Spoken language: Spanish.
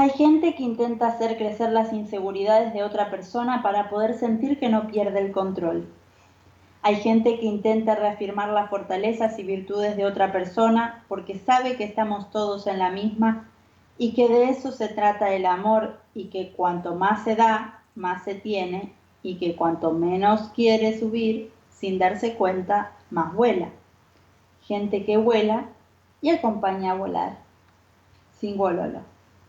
Hay gente que intenta hacer crecer las inseguridades de otra persona para poder sentir que no pierde el control. Hay gente que intenta reafirmar las fortalezas y virtudes de otra persona porque sabe que estamos todos en la misma y que de eso se trata el amor y que cuanto más se da, más se tiene y que cuanto menos quiere subir, sin darse cuenta, más vuela. Gente que vuela y acompaña a volar. Sin gololo.